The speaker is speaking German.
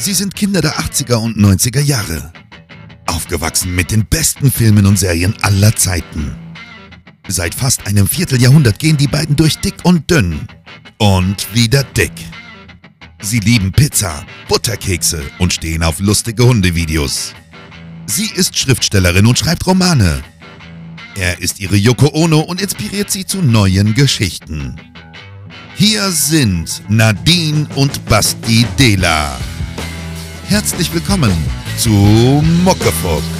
Sie sind Kinder der 80er und 90er Jahre. Aufgewachsen mit den besten Filmen und Serien aller Zeiten. Seit fast einem Vierteljahrhundert gehen die beiden durch dick und dünn. Und wieder dick. Sie lieben Pizza, Butterkekse und stehen auf lustige Hundevideos. Sie ist Schriftstellerin und schreibt Romane. Er ist ihre Yoko Ono und inspiriert sie zu neuen Geschichten. Hier sind Nadine und Basti Dela. Herzlich willkommen zu Muckefuck.